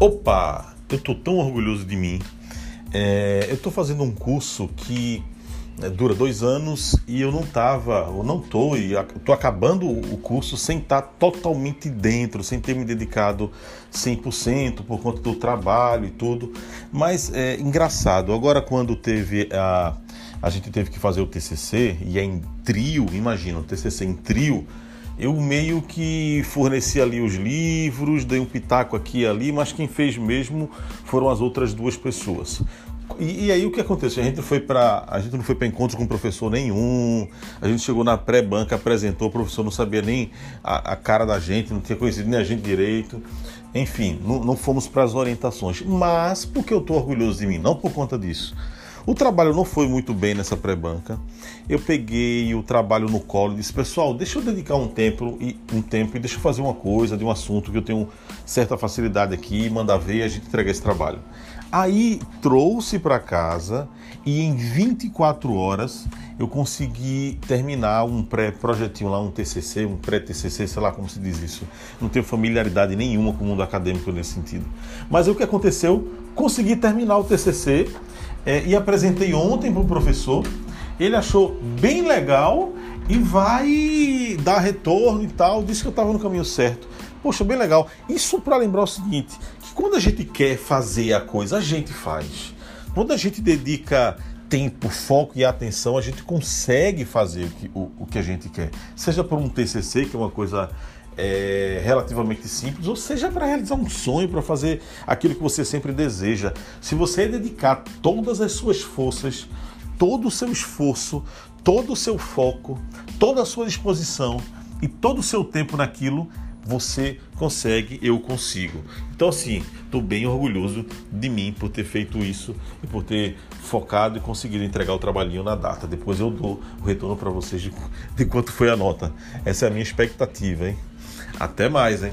Opa! Eu tô tão orgulhoso de mim. É, eu tô fazendo um curso que né, dura dois anos e eu não tava, ou não tô, e tô acabando o curso sem estar tá totalmente dentro, sem ter me dedicado 100% por conta do trabalho e tudo. Mas é engraçado, agora quando teve a. A gente teve que fazer o TCC e é em trio, imagina, o TCC em trio eu meio que forneci ali os livros, dei um pitaco aqui e ali, mas quem fez mesmo foram as outras duas pessoas. E, e aí o que aconteceu? A gente foi para a gente não foi para encontro com professor nenhum. A gente chegou na pré-banca, apresentou, o professor não sabia nem a, a, cara da gente, não tinha conhecido nem a gente direito. Enfim, não, não fomos para as orientações. Mas porque eu estou orgulhoso de mim, não por conta disso. O trabalho não foi muito bem nessa pré-banca. Eu peguei o trabalho no colo e disse, pessoal, deixa eu dedicar um tempo e um tempo e deixa eu fazer uma coisa de um assunto que eu tenho certa facilidade aqui, mandar ver e a gente entregar esse trabalho. Aí trouxe para casa e em 24 horas eu consegui terminar um pré-projetinho lá, um TCC, um pré-TCC, sei lá como se diz isso. Não tenho familiaridade nenhuma com o mundo acadêmico nesse sentido. Mas o que aconteceu? Consegui terminar o TCC é, e apresentei ontem para o professor. Ele achou bem legal e vai dar retorno e tal. Disse que eu estava no caminho certo. Poxa, bem legal. Isso para lembrar o seguinte: que quando a gente quer fazer a coisa, a gente faz. Quando a gente dedica tempo, foco e atenção, a gente consegue fazer o que, o, o que a gente quer. Seja por um TCC, que é uma coisa é, relativamente simples, ou seja, para realizar um sonho, para fazer aquilo que você sempre deseja. Se você dedicar todas as suas forças, todo o seu esforço, todo o seu foco, toda a sua disposição e todo o seu tempo naquilo, você consegue, eu consigo. Então, assim, estou bem orgulhoso de mim por ter feito isso e por ter focado e conseguido entregar o trabalhinho na data. Depois eu dou o retorno para vocês de, de quanto foi a nota. Essa é a minha expectativa, hein? Até mais, hein?